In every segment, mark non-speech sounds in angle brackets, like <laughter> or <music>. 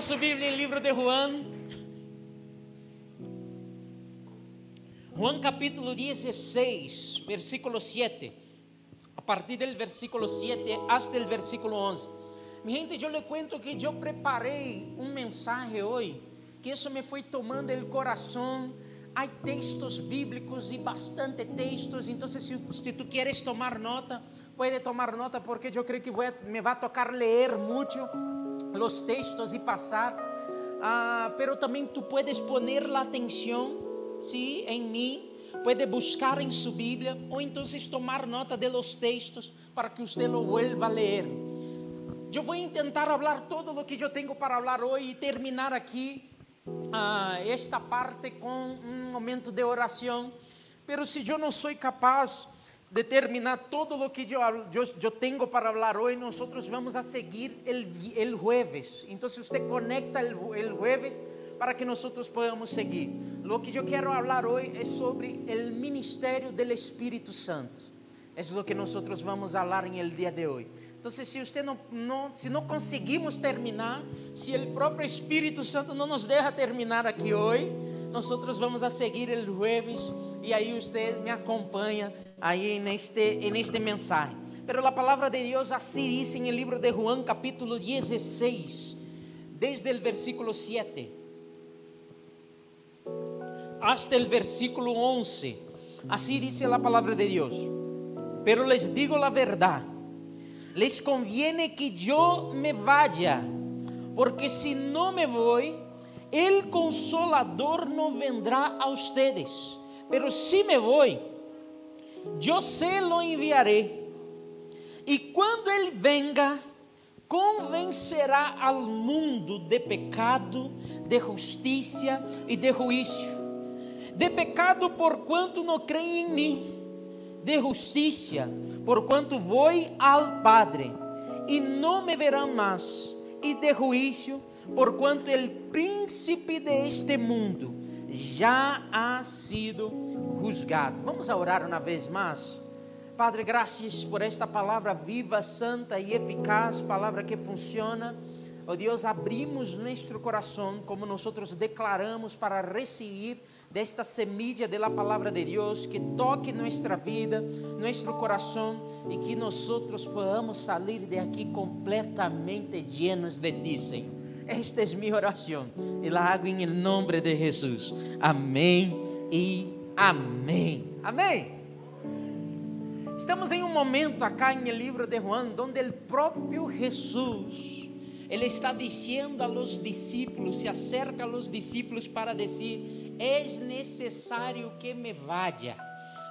su Biblia en el libro de Juan. Juan capítulo 16, versículo 7. A partir del versículo 7 hasta el versículo 11. Mi gente, yo le cuento que yo preparei um mensaje hoy, que isso me foi tomando el coração. Há textos bíblicos e bastante textos, então se, se tu quieres tomar nota, pode tomar nota porque eu creio que voy a, me vai tocar ler muito los textos y pasar, uh, pero también tú puedes poner la atención ¿sí? en mí, puede buscar en su Biblia o entonces tomar nota de los textos para que usted lo vuelva a leer. Yo voy a intentar hablar todo lo que yo tengo para hablar hoy y terminar aquí uh, esta parte con un momento de oración. Pero si yo no soy capaz determinar todo lo que yo, yo, yo, tengo para hablar hoy, nosotros vamos a seguir el jueves. Entonces usted conecta el, el, jueves para que nosotros podamos seguir. Lo que yo quiero hablar hoy es sobre el ministerio del Espíritu Santo. Eso es lo que nosotros vamos a hablar en el día de hoy. Entonces, si usted no, no, si no conseguimos terminar, si el propio Espíritu Santo no nos deja terminar aquí hoy, nosotros vamos a seguir el jueves y ahí usted me acompaña ahí en este, en este mensaje. Pero la palabra de Dios así dice en el libro de Juan capítulo 16, desde el versículo 7 hasta el versículo 11. Así dice la palabra de Dios. Pero les digo la verdad, les conviene que yo me vaya, porque si no me voy, el consolador no vendrá a ustedes. Pero si me voy, yo se lo enviaré. Y cuando Él venga, convencerá al mundo de pecado, de justicia y de juicio. De pecado por cuanto no creem em mim, de justiça por quanto vou ao Padre e não me verão mais, e de juízo por quanto o príncipe de este mundo já ha sido juzgado. Vamos orar uma vez mais. Padre, graças por esta palavra viva, santa e eficaz, palavra que funciona. Oh Deus, abrimos nosso coração, como nós declaramos, para receber desta semilla de la palavra de Deus, que toque nossa vida, nosso coração e que nós podamos sair de aqui completamente llenos de Ti, Senhor. Esta é minha oração e la hago em nome de Jesus. Amém e amém. Amém. Estamos em um momento acá no livro de Juan, onde o próprio Jesus, ele está dizendo a los discípulos, se acerca a los discípulos para dizer: é necessário que me vaya,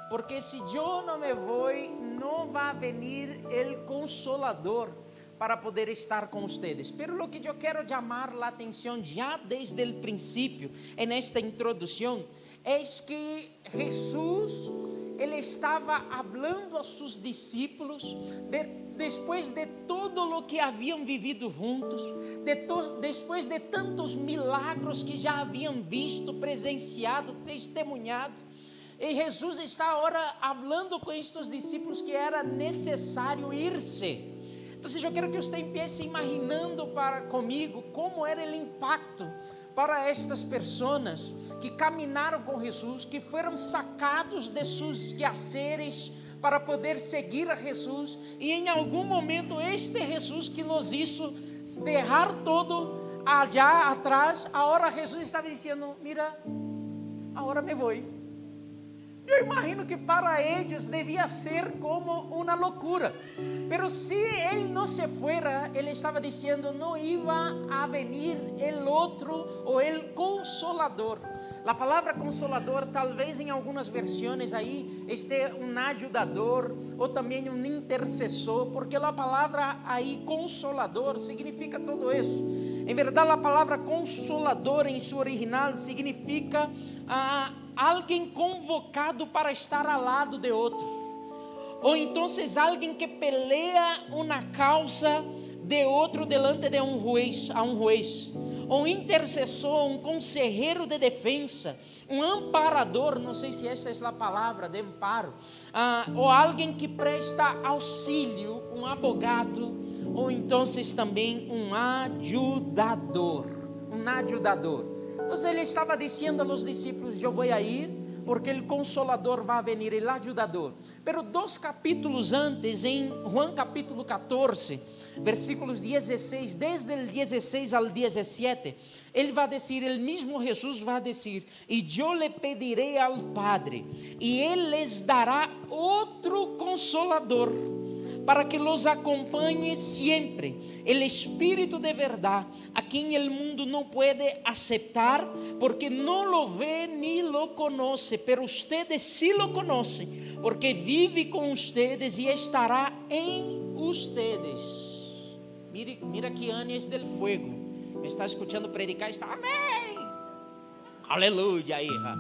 porque se eu não me vou, não vai venir o consolador para poder estar com vocês. Pero lo que eu quero chamar a atenção já desde o princípio, en esta introdução, é que Jesus ele estava falando a seus discípulos de, depois de todo o que haviam vivido juntos, de to, depois de tantos milagros que já haviam visto, presenciado, testemunhado. E Jesus está agora falando com estes discípulos que era necessário ir-se. Então, eu quero que você empiece imaginando para comigo como era o impacto para estas pessoas que caminharam com Jesus, que foram sacados de seus quehaceres para poder seguir a Jesus, e em algum momento este Jesus que nos hizo derrar todo allá atrás, agora Jesus estava dizendo: Mira, agora me vou. Eu imagino que para eles devia ser como uma loucura. Mas se ele não se fuera, ele estava dizendo: não iba a venir el outro ou el consolador. A palavra consolador, talvez em algumas versões aí, este um ajudador ou também um intercessor, porque a palavra aí consolador significa tudo isso. Em verdade, a palavra consolador em seu original significa ah, alguém convocado para estar ao lado de outro, ou então alguém que pelea uma causa de outro delante de um juez, a um juez, um intercessor, um conselheiro de defesa, um amparador, não sei se esta é a palavra de amparo, ah, ou alguém que presta auxílio, um abogado, ou então também um ajudador. um ajudador. Então ele estava dizendo aos discípulos: Eu vou ir, porque o consolador vai venir, o ajudador. Pero dois capítulos antes, em Juan capítulo 14, versículos 16, desde o 16 ao 17, ele vai dizer, ele mesmo Jesus vai dizer: E eu lhe pedirei ao Padre, e ele lhes dará outro consolador para que los acompanhe sempre. El Espírito de verdade, a quem o mundo não pode aceitar, porque não lo vê ni lo conoce, pero ustedes sí lo conocen, porque vive com ustedes e estará em ustedes. Mire, mira que Anies del Fuego me está escutando predicar, está amém. Aleluia, hija.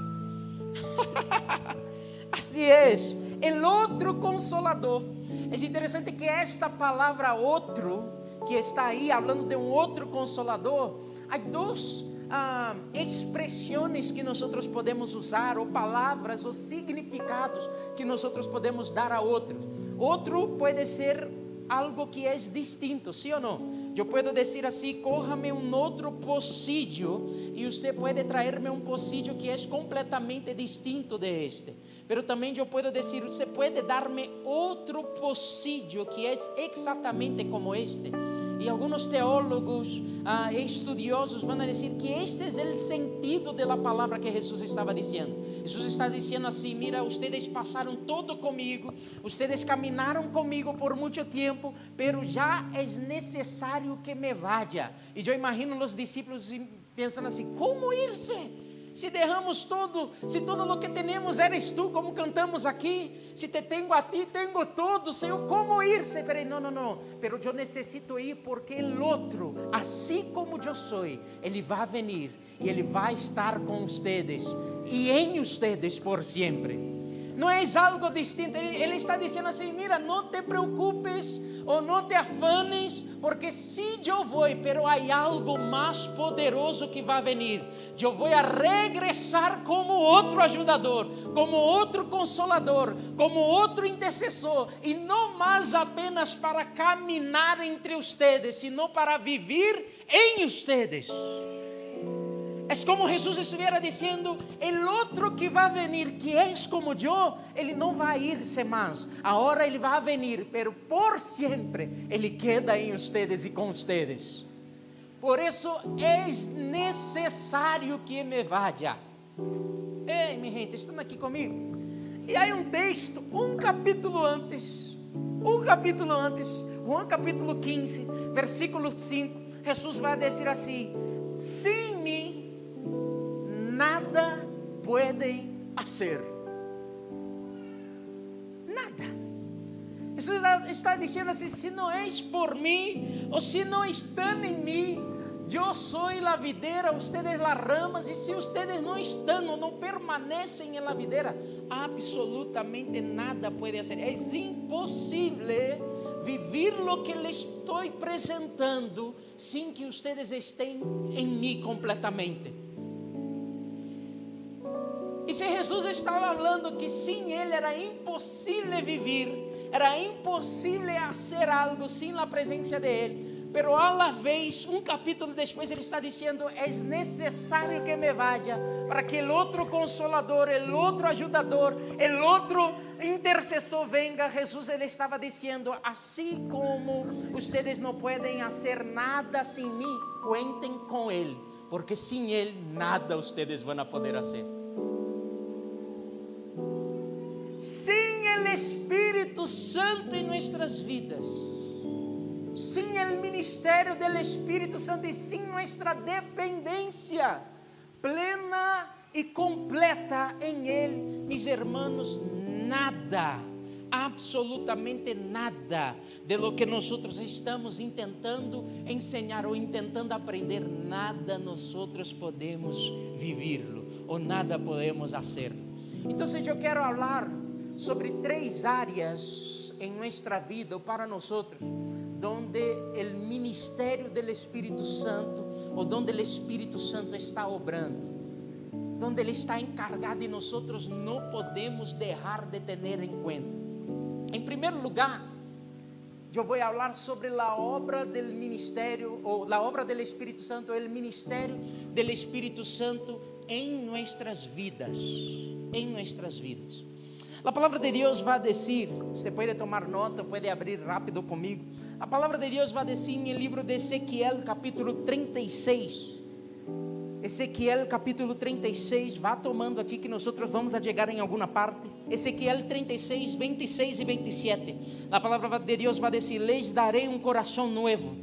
<laughs> Assim é, el outro consolador é interessante que esta palavra outro, que está aí falando de um outro consolador, há duas ah, expressões que nós podemos usar, ou palavras, ou significados que nós podemos dar a outro. Outro pode ser algo que é distinto, sim ou não? Eu posso dizer assim: corra-me um outro pocillo e você pode trazer-me um pocillo que é completamente distinto de este. Pero também eu posso dizer: você pode dar-me outro pocillo que é exatamente como este. E alguns teólogos ah, estudiosos vão dizer que este é o sentido da palavra que Jesus estava dizendo. Jesus está dizendo assim: Mira, vocês passaram todo comigo, vocês caminaram comigo por muito tempo, pero já é necessário que me vaya. E eu imagino os discípulos pensando assim: como ir-se? Se derramos todo, se todo o que temos eres tu, como cantamos aqui, se te tenho a ti, tenho todo, Senhor, como irse? Peraí, não, não, não, pero eu necessito ir porque o outro, assim como eu sou, ele vai vir e ele vai estar com vocês e em vocês por sempre não é algo distinto. Ele, está dizendo assim: mira, não te preocupes ou não te afanes, porque sim, eu vou, pero há algo mais poderoso que vai venir. Eu vou a regressar como outro ajudador, como outro consolador, como outro intercessor, e não mais apenas para caminhar entre ustedes, sino para viver em ustedes. É como Jesus estivesse dizendo: o outro que vai venir, que é como eu, ele não vai ir-se mais. Agora ele vai venir, pero por sempre ele queda em ustedes e com ustedes. Por isso é necessário que me vaya. Ei, minha gente, estão aqui comigo? E aí um texto, um capítulo antes, um capítulo antes, João capítulo 15, versículo 5, Jesus vai dizer assim: Sem mim nada podem fazer. Nada. Jesus está dizendo assim: se não és por mim, ou se não estão em mim, eu sou a videira, ustedes las ramas, e se ustedes não estão não permanecem em la videira, absolutamente nada pode fazer. É impossível vivir lo que lhe estou apresentando sem que ustedes estén em mim completamente. Se Jesus estava falando que sem Ele era impossível viver, era impossível fazer algo sem a presença de Ele. Pero a la vez, um capítulo depois, ele está dizendo: é necessário que me vaya para que o outro consolador, o outro ajudador, o outro intercessor venga. Jesus ele estava dizendo: assim como vocês não podem fazer nada sem mim, cuentem com Ele, porque sem Ele nada vocês vão poder fazer. Sem o Espírito Santo em nossas vidas, sem o ministério do Espírito Santo e sem nossa dependência plena e completa em Ele, meus irmãos, nada, absolutamente nada de lo que nós estamos tentando ensinar ou tentando aprender, nada nós podemos viverlo ou nada podemos fazer. Então, eu quero falar sobre três áreas em nossa vida ou para nós donde o ministério do Espírito Santo ou donde o Espírito Santo está obrando, donde ele está encargado nós não podemos deixar de ter em conta. Em primeiro lugar, eu vou falar sobre a obra do ministério, ou a obra do Espírito Santo, o ministério do Espírito Santo em nossas vidas. Em nossas vidas. A palavra de Deus vai dizer, você pode tomar nota, pode abrir rápido comigo. A palavra de Deus vai dizer no livro de Ezequiel, capítulo 36. Ezequiel capítulo 36, vá tomando aqui que nós vamos a chegar em alguma parte. Ezequiel 36, 26 e 27. A palavra de Deus vai dizer: Les darei um coração novo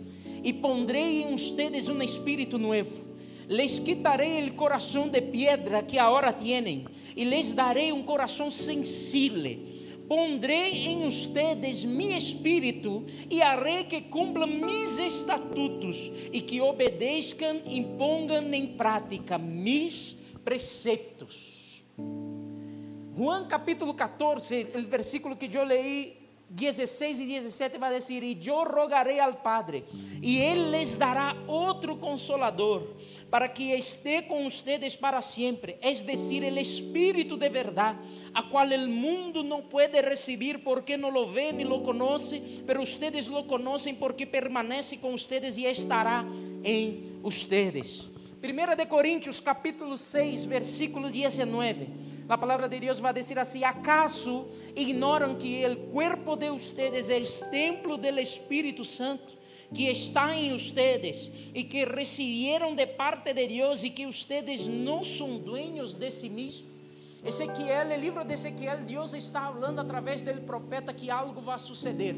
e pondrei em ustedes um espírito novo. Les quitarei o coração de piedra que agora tienen e les darei um coração sensível pondrei em ustedes mi espírito e haré que cumplam mis estatutos e que obedeçam e pongan em prática mis preceptos. Juan capítulo 14, o versículo que eu leí 16 e 17 vai dizer: E eu rogarei ao Padre, e Ele les dará outro consolador, para que esteja com ustedes para sempre, es decir, o Espírito de verdade, a qual o mundo não pode receber porque não lo vê nem lo conoce, pero ustedes lo conocem porque permanece com ustedes e estará em ustedes. 1 de Coríntios capítulo 6, versículo 19. A palavra de Deus vai dizer assim: ¿Acaso ignoram que o cuerpo de ustedes o templo del Espírito Santo? Que está em ustedes e que receberam de parte de Deus e que ustedes não são dueños de si mesmos. Ezequiel, o livro de Ezequiel, Deus está falando através do profeta que algo vai suceder.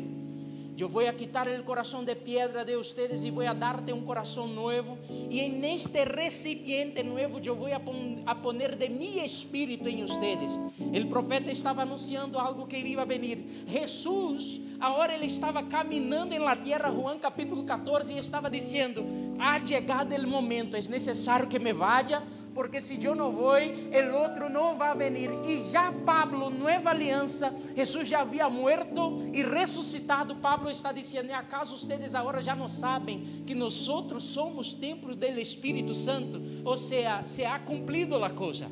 Eu vou a quitar o coração de piedra de ustedes e vou a darte um coração novo. E en este recipiente nuevo eu vou a, pon a poner de mi espírito em ustedes. O profeta estava anunciando algo que ia venir. Jesus, agora ele estava caminhando em la tierra, Juan capítulo 14, e estava dizendo: Ha chegado o momento, é necessário que me vaya porque se eu não vou, o outro não vai venir. E já Pablo, nova aliança, Jesus já havia muerto e ressuscitado. Pablo está dizendo: acaso vocês agora já não sabem que nós outros somos templos do Espírito Santo? Ou seja, se ha cumprido a coisa.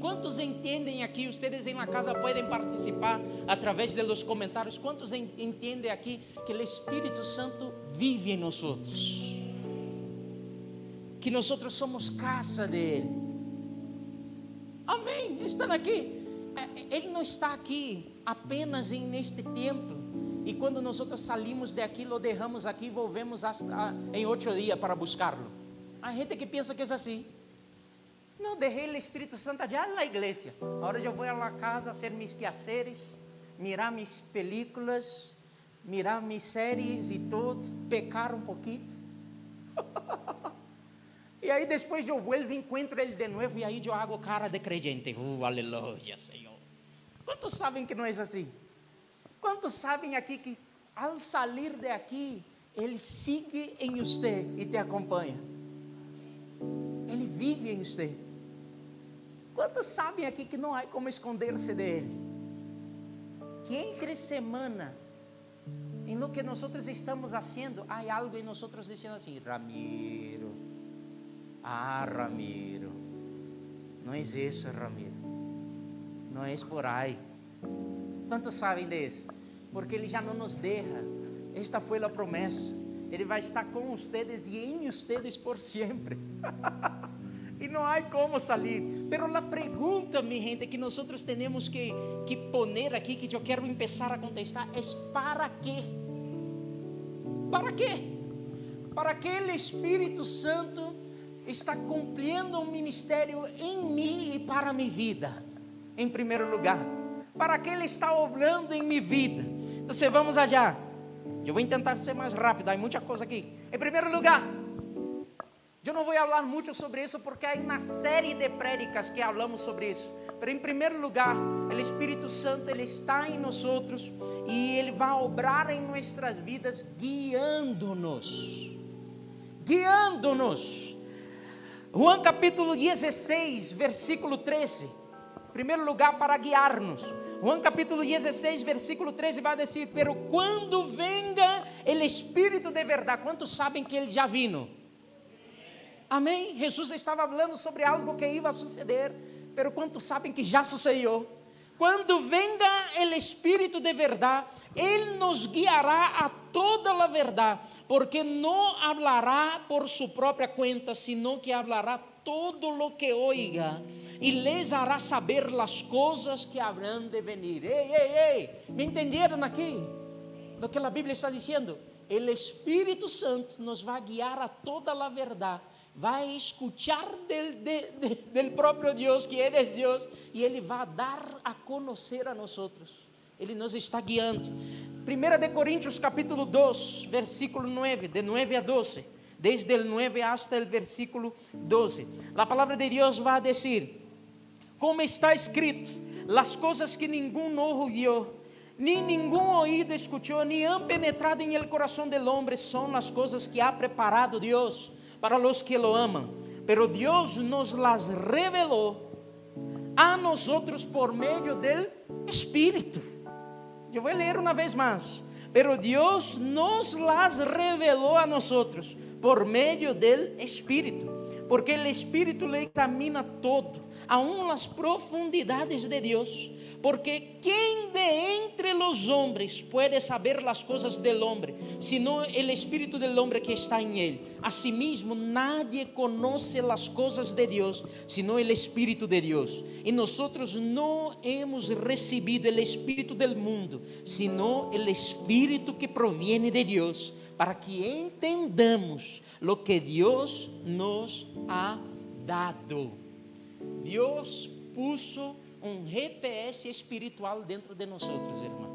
Quantos entendem aqui? Vocês em la casa podem participar através de los comentários. Quantos entendem aqui que o Espírito Santo vive em nós outros? Que nós somos casa de Ele. Amém. Estão aqui. Ele não está aqui apenas em neste templo. E quando nós salimos daqui, lo derramos aqui e volvemos a, a, em outro dia para buscá-lo. A gente que pensa que é assim. Não, derrei o Espírito Santo allá na igreja. Agora eu vou à casa fazer mis quehaceres, mirar mis películas, mirar mis séries e tudo, pecar um pouquinho. <laughs> E aí depois eu vuelvo, encontro ele de novo e aí eu hago cara de crente. Uh, aleluia, Senhor. Quantos sabem que não é assim? Quantos sabem aqui que ao sair de aqui, ele sigue em você e te acompanha? Ele vive em você. Quantos sabem aqui que não há como esconder-se dele? Que entre semana, em no que nós estamos fazendo, há algo em nós dizendo assim, Ramiro, ah, Ramiro, não é isso, Ramiro. Não é por aí. Quantos sabem disso? Porque Ele já não nos deixa. Esta foi a promessa. Ele vai estar com vocês e em vocês por sempre. <laughs> e não há como sair. Pero a pergunta, mi gente, que nós temos que, que poner aqui, que eu quero começar a contestar, é para quê? Para quê? Para que o Espírito Santo está cumprindo um ministério em mim e para minha vida, em primeiro lugar. Para que Ele está obrando em minha vida. Então, vamos allá. Eu vou tentar ser mais rápido, há muita coisa aqui. Em primeiro lugar, eu não vou falar muito sobre isso porque há uma série de prédicas que falamos sobre isso. Mas em primeiro lugar, o Espírito Santo ele está em nós outros e ele vai obrar em nossas vidas guiando-nos. Guiando-nos. Juan capítulo 16, versículo 13. Primeiro lugar para guiar-nos. Juan capítulo 16, versículo 13 vai dizer: Pero quando venga o Espírito de verdade, quantos sabem que ele já vino? Amém? Jesus estava falando sobre algo que ia suceder, pero quantos sabem que já sucedeu? Quando venga o Espírito de verdade, Ele nos guiará a toda a verdade, porque não hablará por sua própria conta, sino que hablará todo lo que oiga e les hará saber as coisas que habrán de venir. Ei, ei, ei, me entenderam aqui? Do que a Bíblia está dizendo? O Espírito Santo nos vai guiar a toda a verdade vai escutar del, de, de, del próprio Deus, que Ele é Deus, e Ele vai dar a conhecer a nós. Ele nos está guiando. 1 de Coríntios capítulo 2, versículo 9, de 9 a 12. Desde o 9 hasta o versículo 12. A palavra de Deus vai dizer: Como está escrito, as coisas que nenhum ojo viu, nem nenhum ouído escutou, nem han penetrado em el coração del hombre, são as coisas que ha preparado Deus para los que lo aman, pero Dios nos las reveló a nosotros por medio del Espíritu. Yo voy a leer una vez más. Pero Dios nos las reveló a nosotros por medio del Espíritu, porque el Espíritu le examina todo, aún las profundidades de Dios porque quem de entre los hombres puede saber las cosas del hombre, sino el espíritu del hombre que está en él? Asimismo, nadie conoce las cosas de Dios, sino el espíritu de Dios. Y nosotros no hemos recibido el espíritu del mundo, sino el espíritu que proviene de Dios, para que entendamos lo que Dios nos ha dado. Dios puso um GPS espiritual dentro de nós, irmão.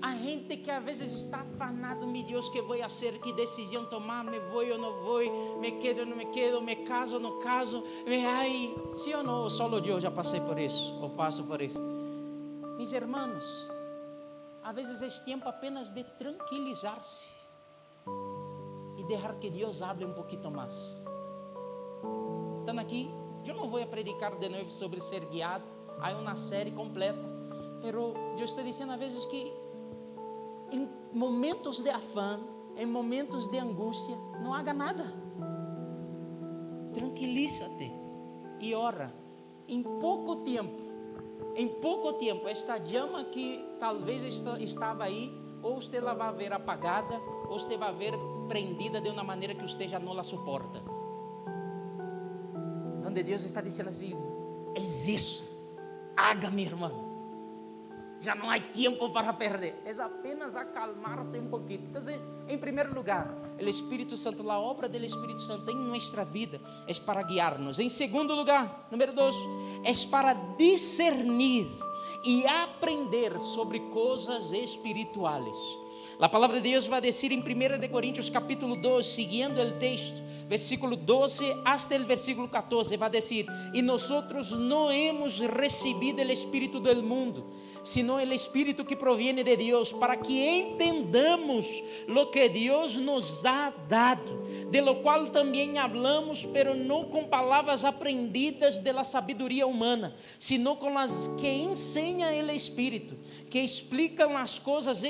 A gente que às vezes está afanado, meu Deus, que vou fazer, que decisão tomar, me vou ou não vou, me quedo ou não me quedo, me caso ou não caso, me ai, sim ou não, solo eu já passei por isso, ou passo por isso. Meus irmãos, às vezes é tempo apenas de tranquilizar-se e deixar que Deus hable um pouquinho mais. Estão aqui? Eu não vou predicar de novo sobre ser guiado, há uma série completa, pero eu estou dizendo às vezes que em momentos de afã, em momentos de angústia, não haga nada. Tranquiliza-te e ora. Em pouco tempo, em pouco tempo, esta chama que talvez estava aí, ou você vai ver apagada, ou você vai ver prendida de uma maneira que você já não la suporta onde Deus está dizendo assim: é isso, haga, meu irmão. Já não há tempo para perder. É apenas acalmar-se um pouquinho. Então, em primeiro lugar, o Espírito Santo, a obra do Espírito Santo em nossa vida é para guiar-nos. Em segundo lugar, número dois, é para discernir e aprender sobre coisas espirituais. A palavra de Deus vai dizer em 1 de capítulo 2, seguindo o texto, versículo 12 hasta o versículo 14, vai dizer: "E nós não hemos recebido o espírito do mundo, sino o espírito que proviene de Deus, para que entendamos lo que Deus nos ha dado, de lo qual também hablamos, pero não com palavras aprendidas de la humana, sino com as que ensina o espírito, que explicam as coisas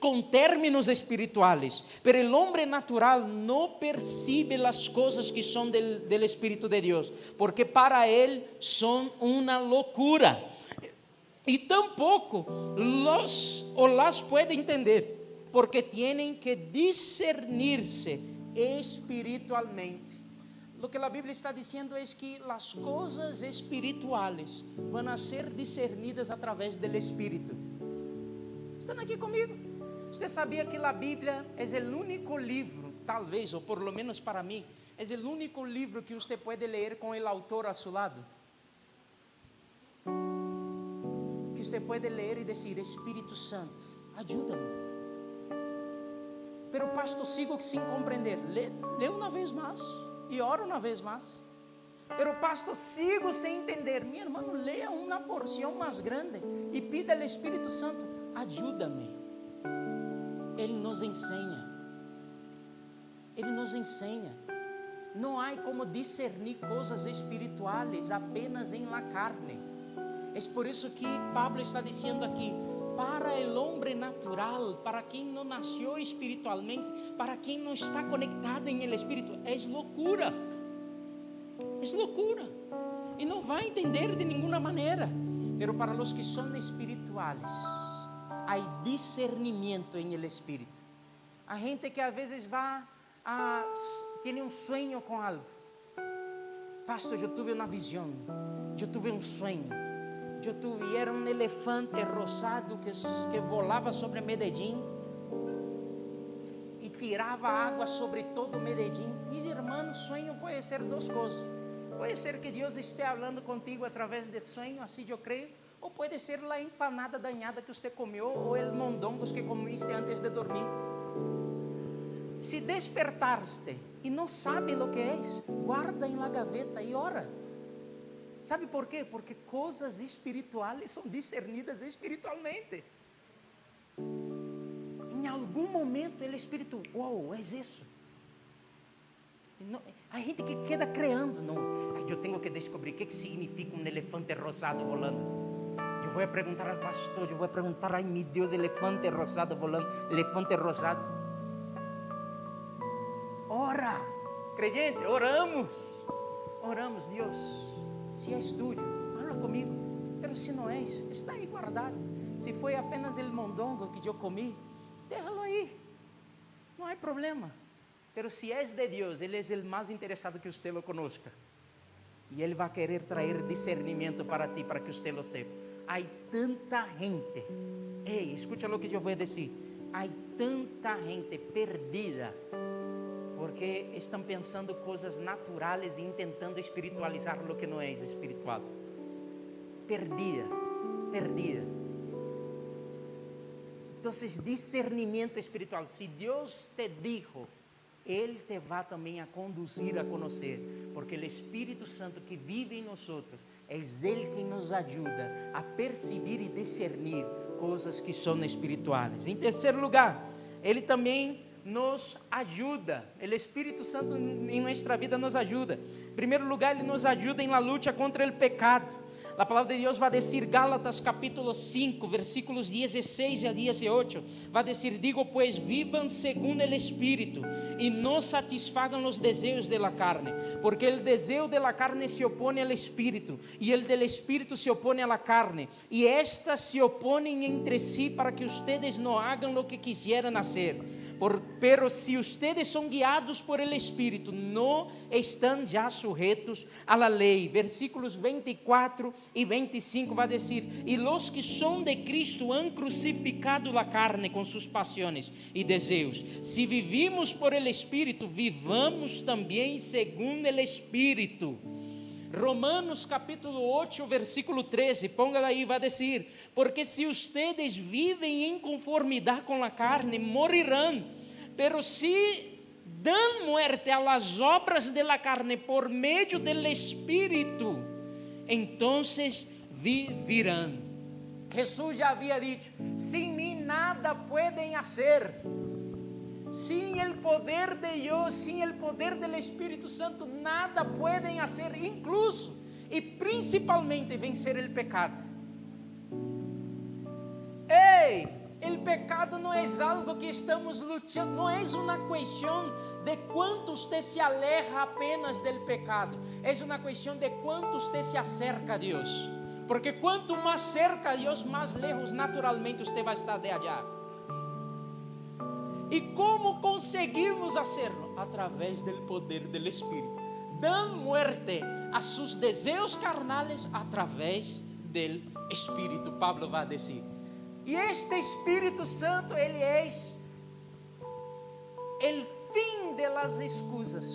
com términos espirituais, pero el hombre natural não percibe as coisas que são del, del espírito de Deus, porque para ele são uma loucura e tampouco los o las puede entender, porque tienen que discernirse espiritualmente. Lo que a Bíblia está dizendo é que as coisas espirituais vão a ser discernidas através do Espírito. Estão aqui comigo? Você sabia que a Bíblia é o único livro, talvez, ou por lo menos para mim, é o único livro que você pode ler com o autor a seu lado? você pode ler e dizer: Espírito Santo, ajuda-me. Pero pastor, sigo sem compreender. Lê, lê uma vez mais e ora uma vez mais. Pero pastor, sigo sem entender. Meu irmão, leia uma porção mais grande e pida ao Espírito Santo: ajuda-me. Ele nos ensina. Ele nos ensina. Não há como discernir coisas espirituais apenas em la carne. É por isso que Pablo está dizendo aqui: para o homem natural, para quem não nasceu espiritualmente, para quem não está conectado em el espírito, é loucura. É loucura. e não vai entender de nenhuma maneira. Pero para os que são espirituais, há discernimento em el espírito. A gente que às vezes vai a, tem um sonho com algo. Pastor, eu tive uma visão, eu tive um sonho. Eu tive, era um elefante rosado que, que volava sobre Medellín e tirava água sobre todo Medellín. Mis irmãos, sonho pode ser duas coisas. Pode ser que Deus esteja falando contigo através de sonho, assim eu creio. Ou pode ser a empanada danhada que você comeu, ou o mondongos que comiste antes de dormir. Se despertaste e não sabe o que é, guarda em la gaveta e ora. Sabe por quê? Porque coisas espirituais são discernidas espiritualmente. Em algum momento, ele espírito, uau, wow, é isso. Não, a gente que queda criando, não. Eu tenho que descobrir o que, que significa um elefante rosado volando. Vou perguntar ao pastor, vou perguntar, ai meu Deus, elefante rosado volando, elefante rosado ora. Creyente, oramos. Oramos, Deus. Se é estúdio, fala comigo. Pero se não és, está aí guardado. Se foi apenas el mondongo que eu comi, déjalo aí. Não há problema. Pero se és de Deus, Ele é o mais interessado que você lo conozca. E Ele vai querer trazer discernimento para ti, para que você lo sepa. Há tanta gente. Ei, escucha o que eu vou dizer. Há tanta gente perdida porque estão pensando coisas naturais e tentando espiritualizar o que não é espiritual. Perdida, perdida. Então, discernimento espiritual. Se Deus te dijo, Ele te vai também a conduzir a conhecer, porque o Espírito Santo que vive em nós é Ele quem nos ajuda a perceber e discernir coisas que são espirituais. Em terceiro lugar, Ele também nos ajuda. O Espírito Santo em nossa vida nos ajuda. Em primeiro lugar, ele nos ajuda em la luta contra o pecado. A palavra de Deus vai dizer, Gálatas capítulo 5, versículos 16 a 18, vai dizer, digo pues, vivan segundo o Espírito e não satisfagam os desejos de la carne, porque o desejo de la carne se opõe ao Espírito e o del Espírito se opõe à la carne, e estas se opõem entre si para que ustedes não hagam o que quisieran hacer. Por, pero si ustedes son guiados por el Espíritu, no están ya sujetos a la ley. Versículos 24 y 25 va a decir, y los que son de Cristo han crucificado la carne con sus pasiones y deseos. Si vivimos por el Espíritu, vivamos también según el Espíritu. Romanos capítulo 8, versículo 13, póngala aí, vai dizer: Porque se ustedes vivem em conformidade com a carne, morirão, pero se dan muerte a las obras de la carne por meio del Espírito, entonces vivirão. Jesus já havia dito: Sem mim nada podem fazer Sin el poder de Dios, sin el poder del Espíritu Santo, nada pueden hacer, incluso y principalmente vencer el pecado. Ei, el pecado não é algo que estamos lutando, não é uma questão de quanto você se aleja apenas del pecado, é uma questão de quanto você se acerca a Deus. Porque quanto mais cerca a Deus, mais lejos naturalmente você vai estar de allá. E como conseguimos hacerlo? Através do poder do Espírito. Dan muerte a seus desejos carnales através do Espírito. Pablo vai dizer. E este Espírito Santo, ele é o fim de las excusas.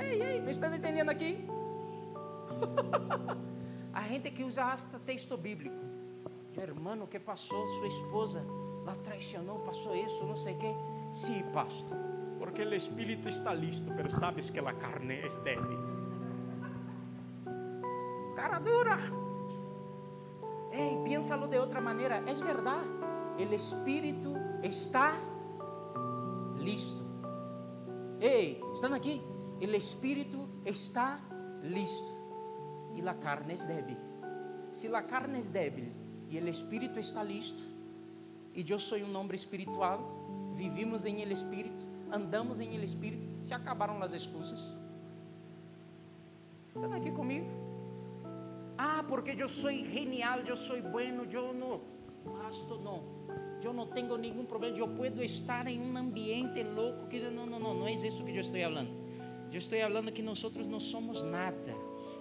Ei, ei, me está entendendo aqui? <laughs> a gente que usa hasta texto bíblico. Hermano, que passou sua esposa? La traicionou, passou isso, não sei o quê. Sim, pastor, porque o espírito está listo, mas sabes que a carne é débil. Cara dura. Ei, piénsalo de outra maneira, é verdade. O espírito está listo. Ei, estão aqui? O espírito está listo e a carne é débil. Se a carne é débil e o espírito está listo, e eu sou um homem espiritual, vivimos em Ele Espírito, andamos em Ele Espírito, se acabaram as excusas. Estão aqui comigo? Ah, porque eu sou genial, eu sou bueno, eu não, pastor, não. Eu não tenho nenhum problema, eu posso estar em um ambiente louco que não, não, não, não é isso que eu estou falando. Eu estou falando que nós não somos nada.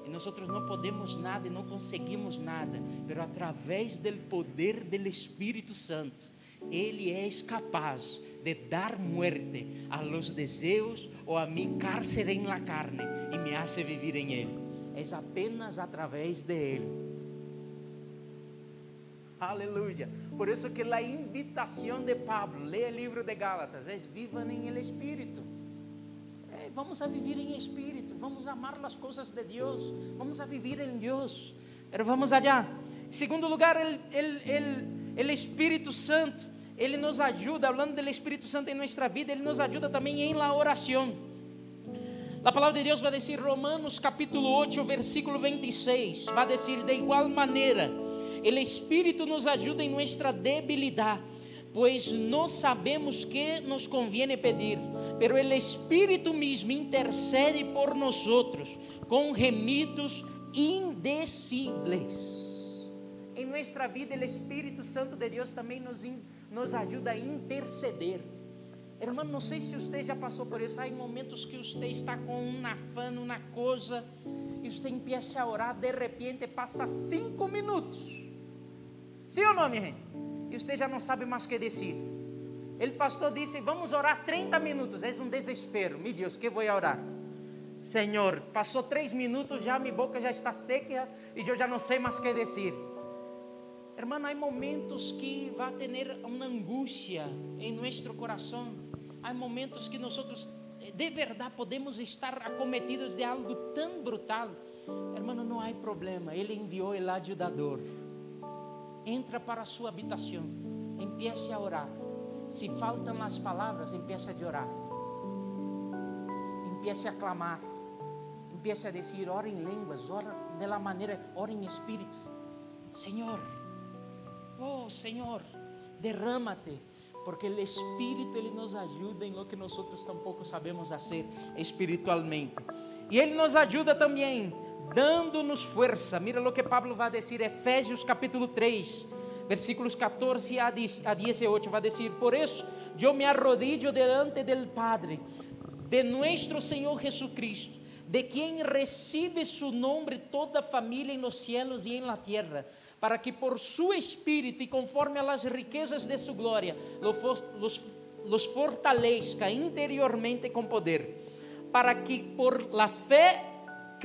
E nós não podemos nada e não conseguimos nada, mas através do poder do Espírito Santo, Ele é capaz de dar muerte a los desejos ou a mi cárcel en la carne e me hace vivir en Él. Es apenas a través de Él. Aleluya. Por eso que la invitación de Pablo, lea el libro de Gálatas, es vivan en el Espíritu. Vamos a vivir en Espíritu, vamos amar las cosas de Dios, vamos a vivir en Dios. Pero vamos allá. En segundo lugar, el Espíritu Santo ele nos ajuda, falando do Espírito Santo em nossa vida, Ele nos ajuda também em la oração. A palavra de Deus vai dizer, Romanos capítulo 8, versículo 26, vai dizer, de igual maneira, o Espírito nos ajuda em nossa debilidade, pois não sabemos que nos conviene pedir, pero o Espírito mesmo intercede por nós com remidos indecibles. Em nossa vida, o Espírito Santo de Deus também nos nos ajuda a interceder. Irmão, não sei se você já passou por isso. Há momentos que você está com um afã, uma coisa, e você empieza a orar, de repente passa cinco minutos. Sim ou não, minha gente? E você já não sabe mais o que dizer. Ele, pastor, disse: Vamos orar 30 minutos. É um desespero. Meu Deus, que vou orar? Senhor, passou três minutos, já minha boca já está seca e eu já não sei mais o que dizer. Hermano, há momentos que vai ter uma angústia em nosso coração. Há momentos que nós de verdade podemos estar acometidos de algo tão brutal. Hermano, não há problema. Ele enviou o ajudador. Entra para a sua habitação. Empiece a orar. Se faltam as palavras, empiece a orar. Empiece a clamar. Empiece a dizer, ora em línguas, ora de la maneira, ora em espírito. Senhor, Oh Senhor, derrámate, porque o Espírito ele nos ajuda em lo que nós tampouco sabemos fazer espiritualmente. E ele nos ajuda também dando-nos força. Mira o que Pablo vai dizer, Efésios capítulo 3, versículos 14 a 18, vai dizer: Por isso, eu me arrodillo delante del Padre, de nuestro Senhor Jesucristo, de quem recebe su nombre toda família em los cielos e em la tierra para que por su espírito e conforme a las riquezas de su gloria los, los fortalezca interiormente com poder, para que por la fé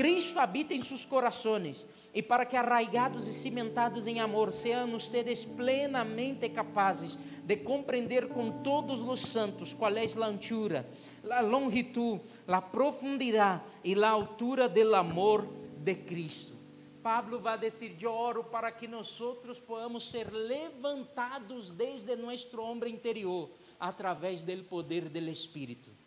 Cristo habite em seus corações e para que arraigados e cimentados em amor sejam ustedes plenamente capazes de compreender com todos os santos qual é a anchura, a longitud, a profundidade e a altura do amor de Cristo. Pablo vai dizer: Eu oro para que nós outros possamos ser levantados desde nosso homem interior, através do poder do Espírito.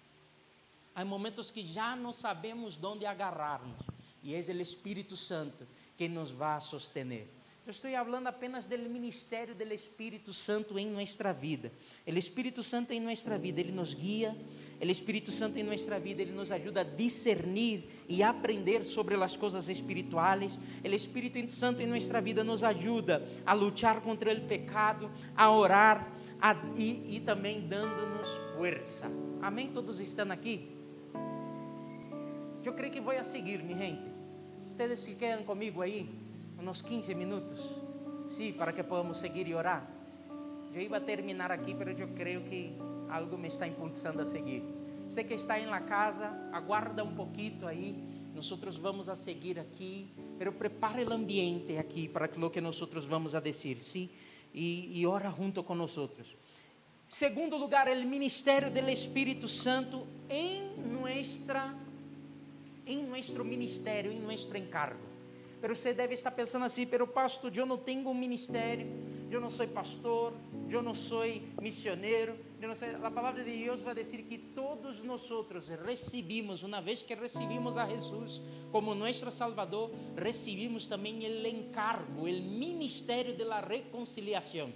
Há momentos que já não sabemos onde agarrar-nos, e é o Espírito Santo que nos vai sostener. Eu estou falando apenas do ministério do Espírito Santo em nossa vida. O Espírito Santo em nossa vida, ele nos guia. O Espírito Santo em nossa vida, ele nos ajuda a discernir e aprender sobre as coisas espirituais. O Espírito Santo em nossa vida nos ajuda a lutar contra o pecado, a orar a, e, e também dando-nos força. Amém? Todos estão aqui? Eu creio que vou a seguir, minha gente. Vocês se quedam comigo aí? unos 15 minutos, sí, para que podamos seguir y orar. Yo iba a terminar aquí, pero yo creo que algo me está impulsando a seguir. Você que está em la casa, aguarda um pouquito aí. Nós vamos a seguir aqui, pero prepare o ambiente aqui para lo que nós vamos a dizer, sim? E, e ora junto com nós. Segundo lugar, o ministério do Espírito Santo em nuestra, em nosso ministério, em nosso encargo. Pero você deve estar pensando assim, pero pastor, eu não tenho um ministério, eu não sou pastor, eu não sou missioneiro. A palavra de Deus vai dizer que todos nós recebimos, uma vez que recebimos a Jesus como nosso Salvador, recebimos também o encargo, o ministério da reconciliação.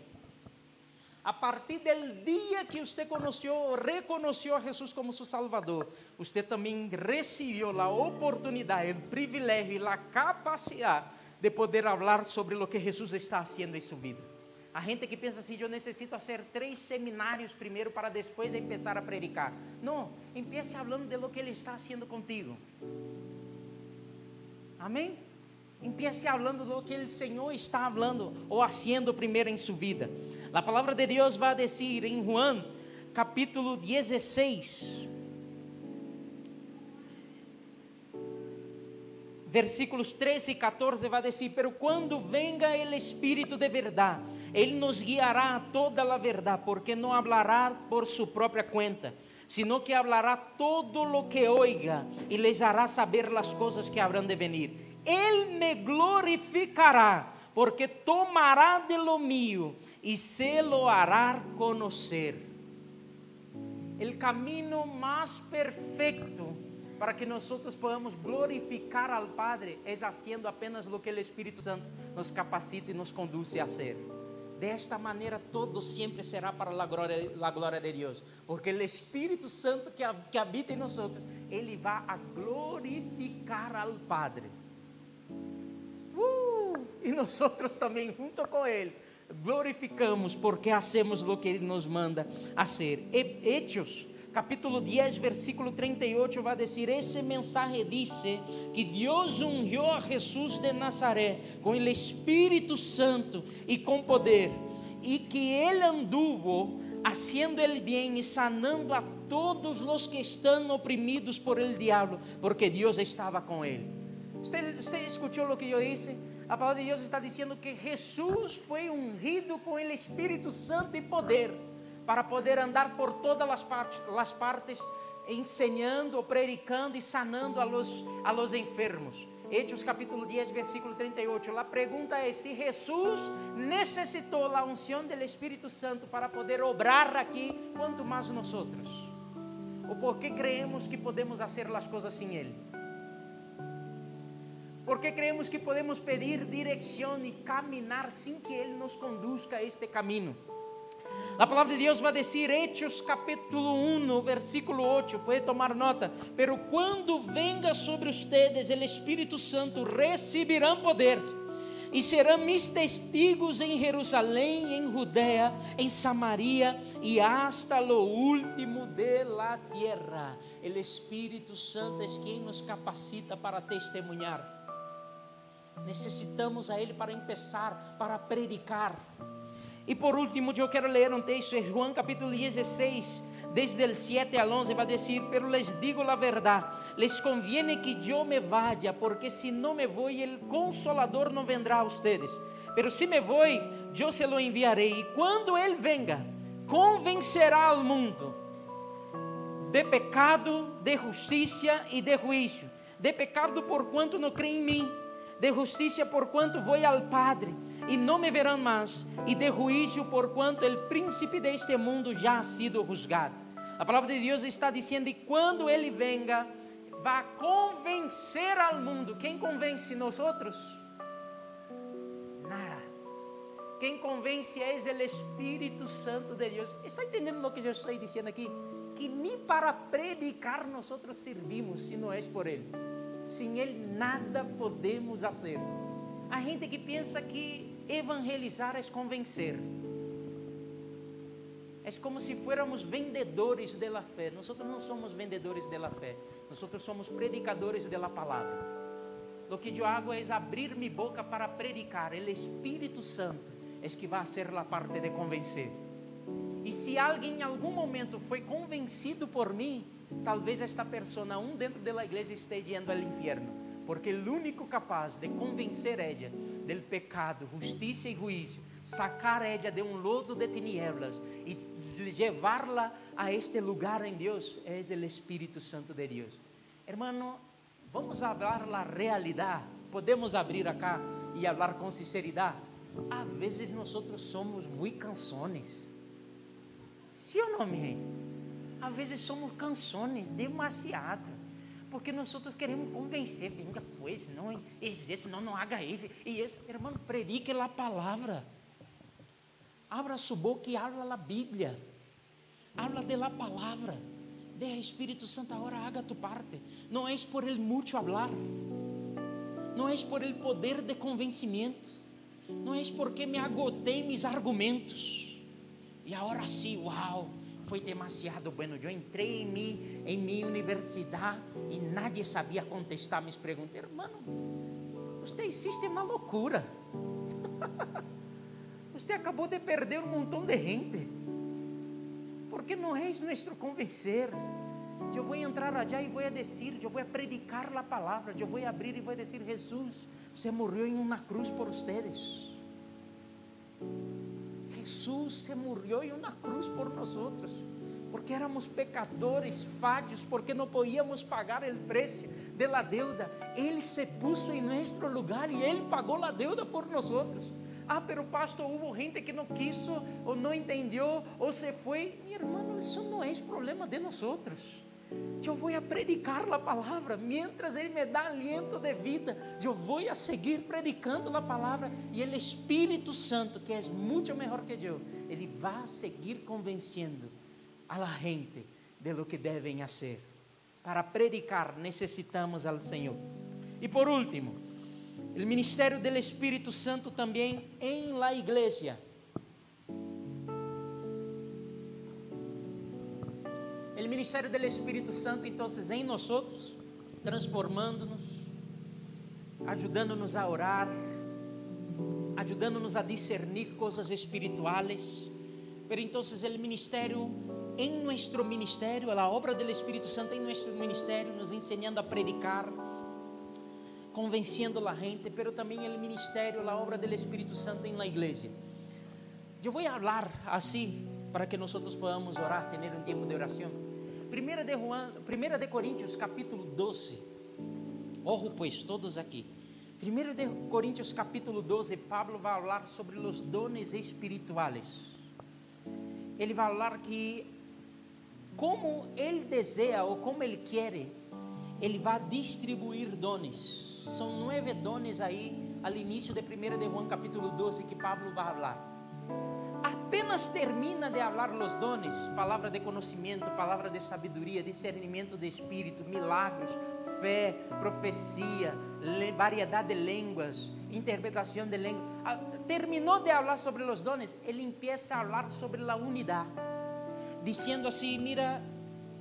A partir del dia que você conheceu, reconheceu a Jesus como seu Salvador, você também recebeu a oportunidade, o privilégio e a capacidade de poder falar sobre o que Jesus está fazendo em sua vida. A gente que pensa assim, eu necessito fazer três seminários primeiro para depois começar a predicar. Não, empiece falando de lo que Ele está fazendo contigo. Amém? Empiece falando do que o Senhor está falando ou fazendo primeiro em sua vida. A palavra de Deus vai dizer em Juan, capítulo 16, versículos 13 e 14, vai dizer: Pero quando venga o Espírito de verdade, Ele nos guiará a toda a verdade, porque não hablará por sua própria conta, sino que hablará todo lo que oiga e les hará saber as coisas que habrán de venir. Ele me glorificará, porque tomará de lo mío e se lo hará conhecer. O caminho mais perfeito para que nós podamos glorificar al Padre é haciendo apenas lo que o Espírito Santo nos capacita e nos conduce a hacer. De esta maneira, todo sempre será para a glória, a glória de Deus, porque o Espírito Santo que, que habita em nós, ele vai a glorificar al Padre. Uh, e nós também, junto com Ele, glorificamos porque hacemos o que Ele nos manda fazer. Hechos, capítulo 10, versículo 38, vai dizer: Esse mensagem disse que Deus ungiu a Jesus de Nazaré com o Espírito Santo e com poder, e que Ele anduvo haciendo el bien e sanando a todos os que estão oprimidos por el diabo, porque Deus estava com ele. Você escutou o que eu disse? A palavra de Deus está dizendo que Jesus foi ungido com o Espírito Santo e poder para poder andar por todas as partes, as partes ensinando, predicando e sanando a los, a los enfermos. Hechos capítulo 10, versículo 38. A pergunta é se Jesus necessitou a unção do Espírito Santo para poder obrar aqui, quanto mais nós outros. Ou porque creemos que podemos fazer as coisas sem Ele. Porque creemos que podemos pedir direção e caminhar sem que Ele nos conduzca a este caminho. A palavra de Deus vai dizer, Hechos capítulo 1, versículo 8, pode tomar nota. Pero quando venga sobre ustedes o Espírito Santo, receberão poder e serão mis testigos em Jerusalém, em Judea, em Samaria e hasta lo último de la tierra. O Espírito Santo é quem nos capacita para testemunhar. Necessitamos a Ele para começar, para predicar. E por último, eu quero ler um texto, é João capítulo 16, desde o 7 ao 11, vai dizer: Pero les digo la verdade, les conviene que eu me vaya, porque si no me voy, el consolador não vendrá a ustedes. Pero si me voy, eu se lo enviarei. E quando ele venga, convencerá al mundo de pecado, de justiça e de juízo. De pecado por quanto não crê em mim de justiça por quanto vou ao Padre e não me verão mais, e de juízo por quanto o príncipe deste mundo já ha sido juzgado. A palavra de Deus está dizendo: e quando ele venga, vai convencer ao mundo. Quem convence nós outros? Nada. Quem convence é o Espírito Santo de Deus. Está entendendo o que eu estou dizendo aqui? Que nem para predicar nós servimos, se não é por Ele sem Ele nada podemos fazer. A gente que pensa que evangelizar é convencer. É como se fôramos vendedores de la fé. Nós não somos vendedores de la fé. Nós somos predicadores de la palavra. Lo que eu hago é abrir minha boca para predicar. O Espírito Santo é que vai ser a parte de convencer. E se alguém em algum momento foi convencido por mim, talvez esta pessoa, um dentro da igreja, esteja indo ao inferno, porque o único capaz de convencer ella del pecado, justiça e juízo, sacar ella de um lodo de tinieblas e levá-la a este lugar em Deus, é o Espírito Santo de Deus. Hermano, vamos falar a realidade. Podemos abrir acá e falar com sinceridade. Às vezes nós somos muito canções. Sim ou não, minha gente? Às vezes somos canções demasiado. Porque nós outros queremos convencer, venga pois, não existe, não, não haga isso e isso. Irmão, predique a palavra. abra su boca y habla la Biblia, habla de la palabra. Deja Espíritu Santo ahora haga tu parte. No es por el mucho hablar, no es por el poder de convencimiento, no es porque me agoté mis argumentos. E agora sim, uau, foi demasiado bueno. Eu entrei em, mim, em minha universidade e nadie sabia contestar minhas perguntas. Hermano, você existe uma loucura. <laughs> Você acabou de perder um montão de gente. Porque não é nosso convencer. Eu vou entrar allá e vou dizer, eu vou predicar a palavra, eu vou abrir e vou dizer: Jesus se morreu em uma cruz por vocês. Jesús se murió en una cruz por nosotros, porque éramos pecadores, fallos, porque no podíamos pagar el precio de la deuda. Él se puso en nuestro lugar y Él pagó la deuda por nosotros. Ah, pero pastor, hubo gente que no quiso o no entendió o se fue. Mi hermano, eso no es problema de nosotros. Eu vou a predicar a palavra, mientras Ele me dá aliento de vida, eu vou a seguir predicando a palavra e o Espírito Santo, que é muito melhor que eu, Ele vai seguir convencendo a la gente de lo que devem fazer. Para predicar necessitamos ao Senhor. E por último, o ministério do Espírito Santo também em la igreja. O ministério do Espírito Santo, então, nós, transformando-nos, ajudando-nos a orar, ajudando-nos a discernir coisas espirituais. Pero então, o ministério em nosso ministério, a obra do Espírito Santo em nosso ministério, nos ensinando a predicar, convencendo a gente, pero também o ministério, a obra do Espírito Santo em la igreja. Eu vou falar assim para que nós podamos orar, ter um tempo de oração. Primeira de, Juan, Primeira de Coríntios, capítulo 12. Orro, pois, todos aqui. Primeiro de Coríntios, capítulo 12, Pablo vai falar sobre os dones espirituais. Ele vai falar que, como ele deseja ou como ele quer, ele vai distribuir dones. São nove dones aí, ao início de 1 de Juan, capítulo 12, que Pablo vai falar apenas termina de falar os dones, palavra de conhecimento, palavra de sabedoria, discernimento de espírito, milagros, fé, profecia, variedade de línguas, interpretação de línguas. Ah, terminou de falar sobre os dones, ele empieza a falar sobre a unidade, dizendo assim: mira,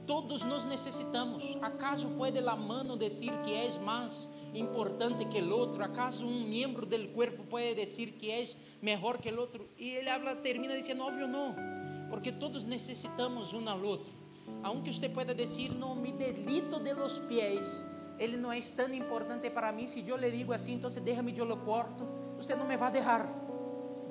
todos nos necessitamos. ¿Acaso pode a mano dizer que és mais importante que o outro? ¿Acaso um membro do corpo pode dizer que és mejor que el otro. Y él habla, termina diciendo, obvio no, porque todos necesitamos uno al otro. Aunque usted pueda decir, no, mi delito de los pies, ele não é tão importante para mim. Se eu lhe digo assim, então déjame, eu lo corto. Você não me vai deixar.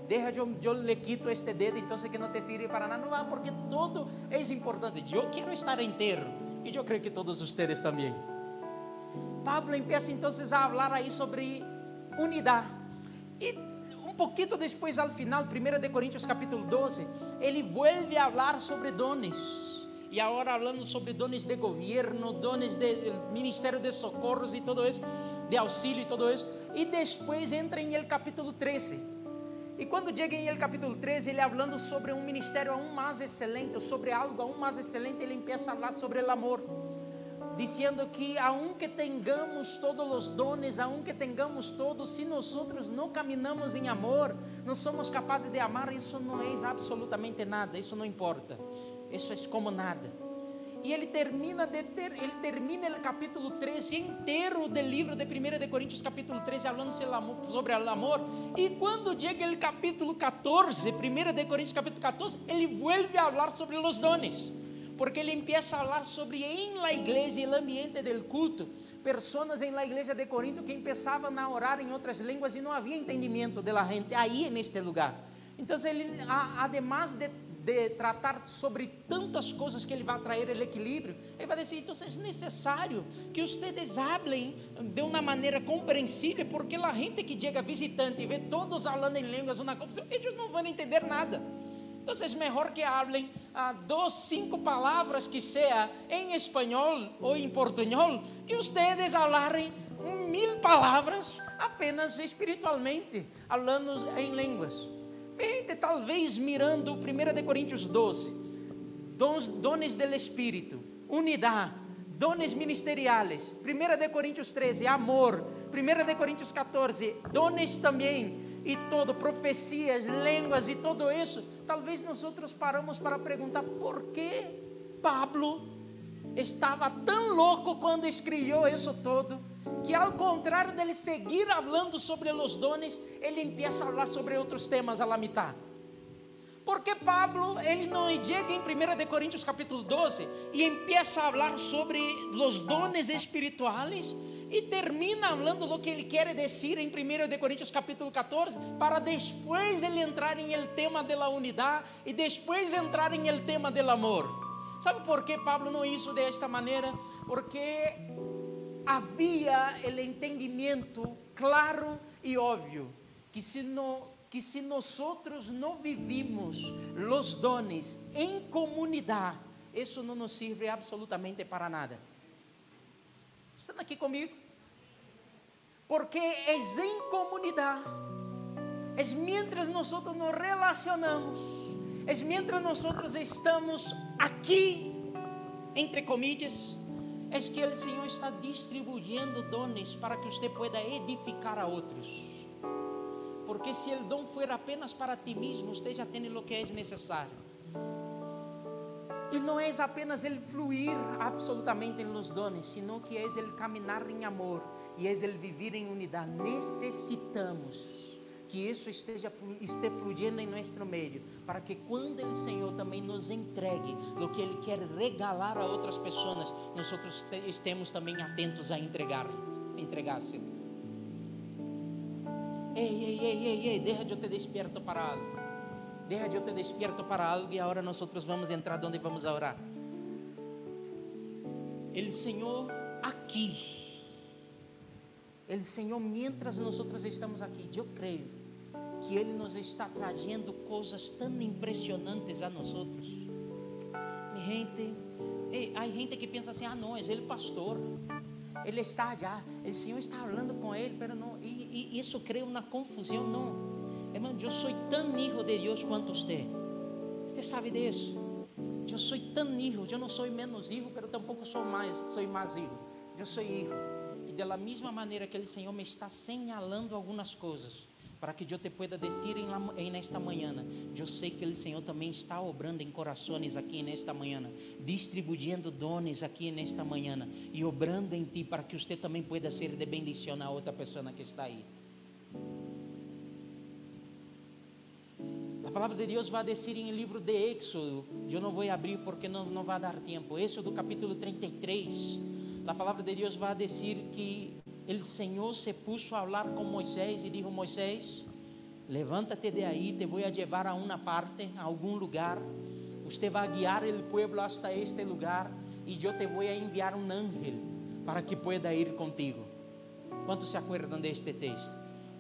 Deja, eu, eu lhe quito este dedo, então que não te sirve para nada. Não vai, porque todo é importante. Eu quero estar inteiro. E eu creio que todos vocês também. Pablo empieza então a falar aí sobre unidade. E pouquinho depois, ao final, 1 de Coríntios capítulo 12, ele vuelve a falar sobre dones. E agora falando sobre dones de governo, dones de ministério de socorros e todo isso, de auxílio e todo isso. E depois entra em el capítulo 13. E quando chega em el capítulo 13, ele falando sobre um ministério aún mais excelente, sobre algo aún mais excelente, ele começa a falar sobre o amor dizendo que aunque tengamos todos os dones, aunque tengamos todos, se nós não caminhamos em amor, não somos capazes de amar, isso não é absolutamente nada, isso não importa. Isso é como nada. E ele termina de ter, ele termina o capítulo 13 inteiro do livro de 1 de Coríntios capítulo 13 falando sobre o amor, e quando chega o capítulo 14, 1 de Coríntios capítulo 14, ele vuelve a falar sobre os dones. Porque ele empieza a falar sobre em la igreja o ambiente del culto, pessoas em la igreja de Corinto que empezavam a orar em outras línguas e não havia entendimento de la gente aí neste lugar. Então ele, además de, de tratar sobre tantas coisas que ele vai trazer o equilíbrio, ele vai dizer, então é necessário que vocês hablem de uma maneira compreensível, porque a gente que chega visitante e vê todos falando em línguas, uma confusão, eles não vão entender nada. Então é melhor que hablen ah, dos, cinco palavras que seja em espanhol ou em portunhol, que ustedes falarem mil palavras apenas espiritualmente, falando em línguas. Gente, talvez mirando 1 de Coríntios 12, dons, dones del Espírito, unidade, dones ministeriales. 1 de Coríntios 13, amor. 1 de Coríntios 14, dones também. E todo, profecias, línguas e todo isso. Talvez nós outros paramos para perguntar por que Pablo estava tão louco quando escreveu isso todo, que ao contrário dele seguir falando sobre os dones, ele empieza a falar sobre outros temas a la mitad. Porque Pablo, ele não chega em 1 de Coríntios capítulo 12 e empieza a falar sobre os dones espirituais e termina falando o que ele quer dizer em 1 de Coríntios capítulo 14, para depois ele entrar em el tema da unidade e depois entrar em el tema do amor. Sabe por que Pablo não hizo de esta maneira? Porque havia o entendimento claro e óbvio que se não que se nós não vivimos os dones em comunidade, isso não nos serve absolutamente para nada. Estão aqui comigo? Porque é em comunidade, é mientras nós nos relacionamos, é mientras nós estamos aqui, entre comillas, é que o Senhor está distribuindo dones para que você pueda edificar a outros. Porque se o dom for apenas para ti mesmo, você já tem o que é necessário. E não é apenas ele fluir absolutamente nos dones, sino que é ele caminhar em amor e é ele viver em unidade. Necessitamos que isso esteja esteja fluindo em nosso meio, para que quando o Senhor também nos entregue o que Ele quer regalar a outras pessoas, nós estemos também atentos a entregar, entregar-se. Ei, ei, ei, ei, ei, deja eu te despierto para algo. Deja eu te despierto para algo e agora nós vamos entrar onde vamos orar. El Senhor aqui. El Senhor, mientras nós estamos aqui, eu creio que Ele nos está trazendo coisas tão impressionantes a nós. Mi gente, há gente que pensa assim: ah, não, é Ele pastor. Ele está já, o Senhor está falando com ele, pero não, e, e isso cria uma confusão, não. Irmão, eu sou tão hijo de Deus quanto você. Você sabe disso? Eu sou tão hijo, eu não sou menos hijo, pero tampouco sou mais, sou mais hijo. Eu sou hijo. E da mesma maneira que o Senhor me está señalando algumas coisas, para que eu te pueda dizer em, en esta manhã, eu sei que o Senhor também está obrando em corações aqui nesta manhã, distribuindo dones aqui nesta manhã e obrando em ti para que você também pueda ser de bendição a outra pessoa que está aí. A palavra de Deus vai dizer em livro de Éxodo, eu não vou abrir porque não, não vai dar tempo. Éxodo capítulo 33. A palavra de Deus vai dizer que el Senhor se puso a falar com Moisés e disse: Moisés, levántate de aí, te vou a llevar a uma parte, a algum lugar. Usted vai guiar o pueblo hasta este lugar e eu te vou a enviar um ángel para que pueda ir contigo. Quantos se acuerdan de este texto?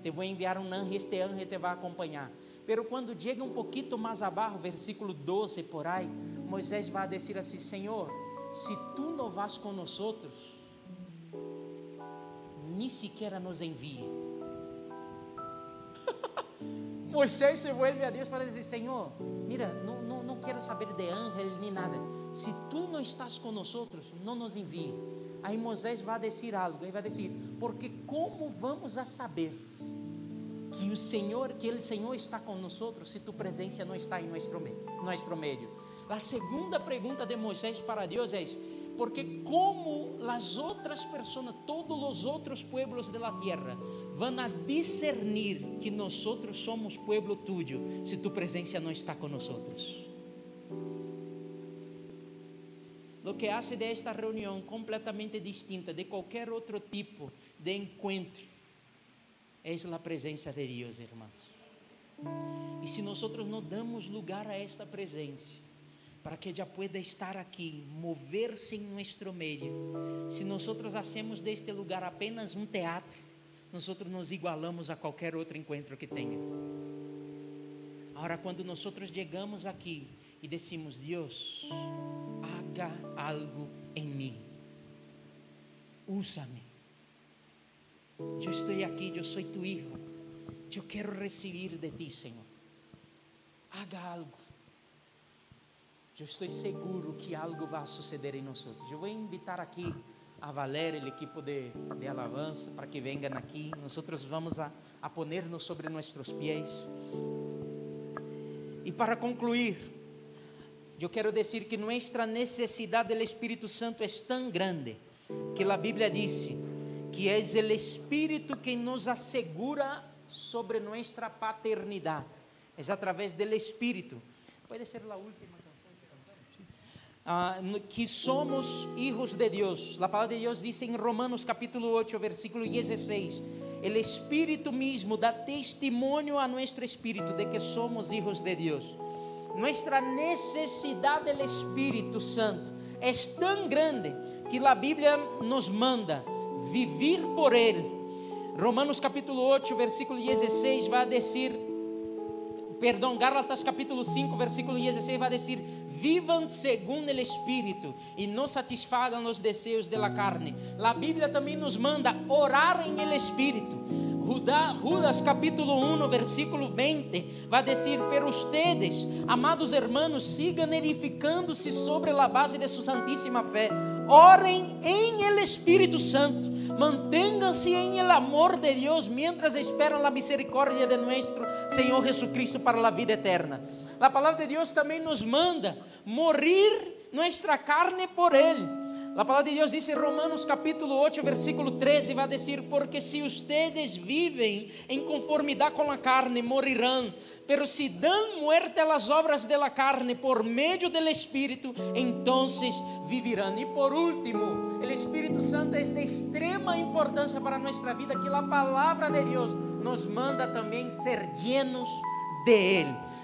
Te vou enviar um ángel, este ángel te vai acompanhar. Pero quando chega um pouquinho mais abaixo, versículo 12 por aí, Moisés vai dizer assim: Senhor, se tu não vas com ni siquiera nos envie. <laughs> Moisés se vuelve a Deus para dizer: Senhor, mira, não, não, não quero saber de ángel nem nada. Se tu não estás nós, não nos envie. Aí Moisés vai dizer algo, ele vai dizer: Porque como vamos a saber que o Senhor, que o Senhor está nós, se tu presença não está em? Nosso meio. A segunda pergunta de Moisés para Deus é: porque como as outras pessoas, todos os outros pueblos de la tierra, vão a discernir que nós somos pueblo tuyo, se tu presença não está nós. Lo que hace de esta reunião completamente distinta de qualquer outro tipo de encontro é a presença de Deus, irmãos. E se nós não damos lugar a esta presença, para que ella pueda estar aqui, mover-se em nosso meio. Se nós hacemos deste lugar apenas um teatro, nós nos igualamos a qualquer outro encontro que tenha. Agora, quando nós chegamos aqui e decimos, Deus, haga algo em mim, usa-me. Eu estou aqui, eu sou tu hijo, eu quero receber de ti, Senhor. haga algo. Eu estou seguro que algo vai suceder em nós. Eu vou invitar aqui a Valéria, o equipo de, de alabanza, para que venham aqui. Nós vamos a, a ponernos sobre nossos pés. E para concluir, eu quero dizer que nossa necessidade do Espírito Santo é tão grande que a Bíblia disse que é o Espírito que nos assegura sobre nossa paternidade. É através do Espírito. Pode ser a última canção que somos hijos de Deus. A palavra de Deus diz em Romanos capítulo 8, versículo 16: O Espírito mesmo dá testemunho a nosso espírito de que somos hijos de Deus. Nossa necessidade do Espírito Santo é tão grande que a Bíblia nos manda vivir por Ele. Romanos capítulo 8, versículo 16 vai dizer, perdão, Gálatas capítulo 5, versículo 16 vai dizer, vivam segundo o Espírito e não satisfagam os desejos da carne. A Bíblia também nos manda orar em el Espírito. Judas capítulo 1, versículo 20, vai dizer: Pero ustedes, amados hermanos, sigam edificando-se sobre a base de sua santíssima fé. Orem em el Espírito Santo. Manténganse em el amor de Deus mientras esperam a misericórdia de nosso Senhor Jesucristo para a vida eterna. A palavra de Deus também nos manda morir nossa carne por Ele. A palavra de Deus diz em Romanos capítulo 8, versículo 13, vai dizer, porque se ustedes vivem em conformidade com a carne, morirão, pero si dan muerte a las obras de la carne por medio del Espíritu, entonces vivirán. E por último, o Espírito Santo é de extrema importância para nossa vida, que a palavra de Deus nos manda também ser llenos de Ele.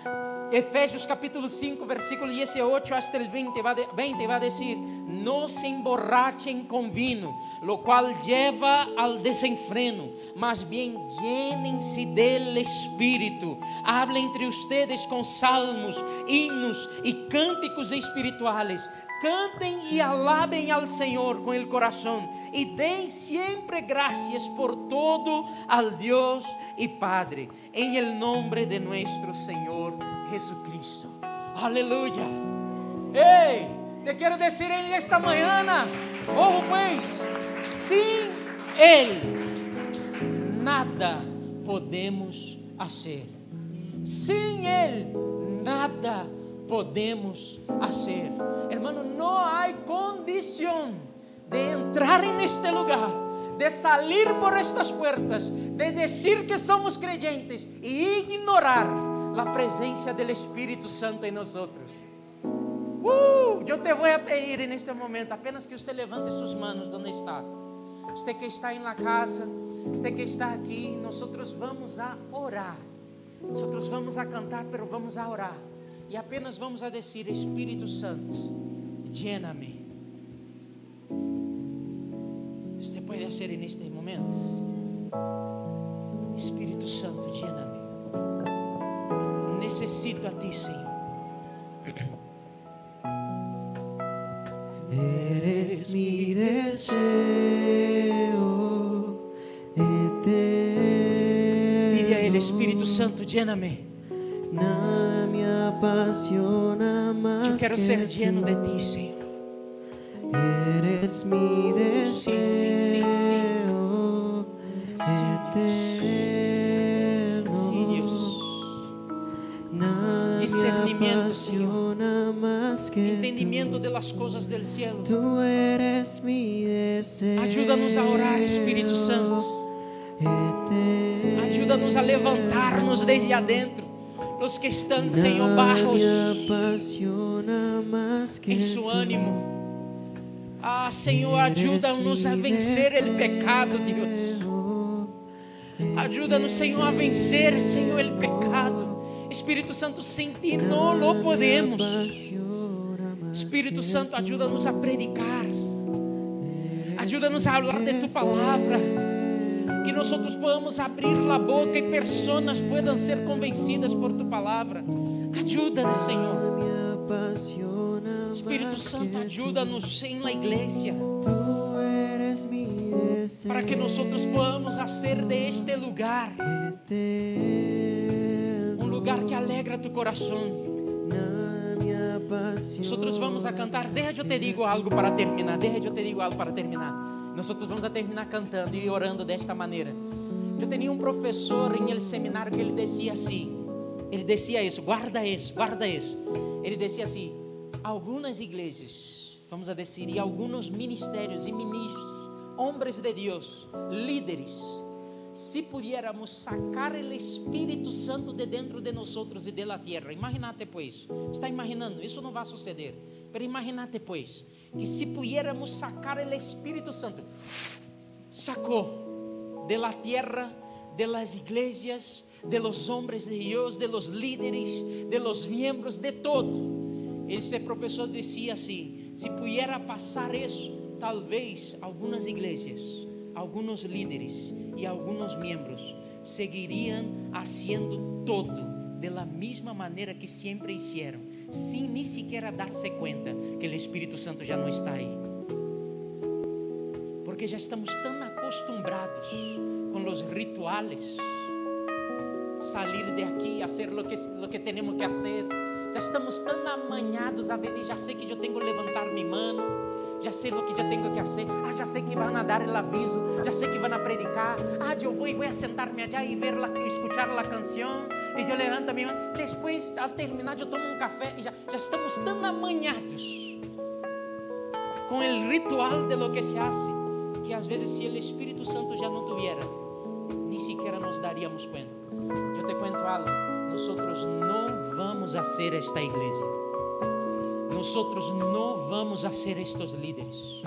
Efésios capítulo 5, versículo 18 hasta el 20 va, de, 20 va a decir, no se emborrachen con vino, lo cual lleva al desenfreno, mas bien llénense del Espíritu, hablen entre ustedes con salmos, himnos y cánticos espirituales, cantem e alabem ao Senhor com o coração e deem sempre graças por todo al Deus e Padre, em el nombre de nuestro Senhor Jesucristo. Aleluia. Ei, te quero dizer em esta manhã, oh pois, sem Ele nada podemos fazer. Sem Ele nada podemos fazer. Hermano, não há condição de entrar en este lugar, de salir por estas puertas, de decir que somos creyentes e ignorar a presença do Espírito Santo em nós. Uh, eu te vou pedir en este momento apenas que você levante suas manos onde está. Você que está em la casa, você que está aqui, nós vamos a orar. Nós vamos a cantar, pero vamos a orar. E apenas vamos a dizer: Espírito Santo, llena-me. Você pode fazer neste momento? Espírito Santo, llena-me. Necessito a Ti, Senhor. Eres mi deseo eterno. Pide a Ele, Espírito Santo, llena-me. Nada me apasiona más. Eu quero que ser tú. lleno de Ti, Senhor. Eres mi deseo sí, sí, Sí, eterno. Más que Entendimiento de las cosas del cielo. tú. Tú eres mi deseo. Ayúdanos a orar, Espírito Santo. Ayúdanos a levantarnos desde adentro. Los que están, Senhor, que em su tú. ânimo. Ah, Senhor, ajuda-nos a vencer o pecado, Deus. Ajuda-nos, Senhor, a vencer, Senhor, o pecado. Espírito Santo, sem ti não lo podemos. Espírito Santo, ajuda-nos a predicar. Ajuda-nos a falar de tu palavra. Que nós podamos abrir a boca e pessoas puedan ser convencidas por tu palavra. Ajuda-nos, Senhor. Espírito Santo, ajuda-nos em la igreja. Para que nós podamos fazer de este lugar lugar que alegra tu apasiona. Nosotros vamos a cantar. Deja yo te digo algo para terminar. Deja yo te digo algo para terminar. Nosotros vamos a terminar cantando e orando desta maneira. Eu tinha um professor em el seminário que ele dizia assim. Ele dizia isso, guarda isso, guarda isso. Ele dizia assim: algumas igrejas, vamos a dizer, e alguns ministérios e ministros, homens de Deus, líderes, se pudiéramos sacar o Espírito Santo de dentro de nós e de la tierra, imagínate pues, está imaginando, isso não vai suceder, pero imagínate pues, que se pudiéramos sacar o Espírito Santo, sacou de la tierra, de las iglesias, de los hombres de Dios, de los líderes, de los miembros, de todo. Esse professor dizia assim: se pudiera passar isso, talvez algumas igrejas, alguns líderes e alguns membros seguiriam haciendo todo de la mesma maneira que sempre hicieron, sem nem sequer darse conta que o Espírito Santo já não está aí. Porque já estamos tão acostumbrados com os rituales, salir de aqui, fazer lo que, lo que temos que fazer. Já estamos tão amanhados a ver, já sei que eu tenho que levantar minha mano, já sei o que já tenho que fazer. Ah, já sei que vão a dar o aviso, já sei que vão predicar. Ah, eu vou e vou sentar-me allá e ver la, escuchar a canção. E eu levanto a minha mão. Depois, ao terminar, eu tomo um café e já, já estamos tão amanhados com o ritual de lo que se hace, que às vezes se o Espírito Santo já não tuviera, nem sequer nos daríamos conta. Eu te cuento algo, nós não vamos a ser esta igreja. Nós não vamos a ser estes líderes.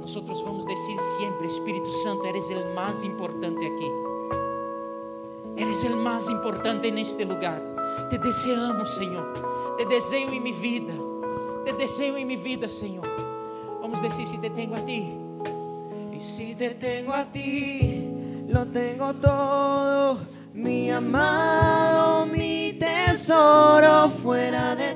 Nós vamos dizer sempre, Espírito Santo, eres o mais importante aqui. Eres o mais importante neste lugar. Te desejamos, Senhor. Te desejo em minha vida. Te desejo em minha vida, Senhor. Vamos dizer se te tenho a ti. Y si te tengo a ti, lo tengo todo, mi amado, mi tesoro, fuera de ti,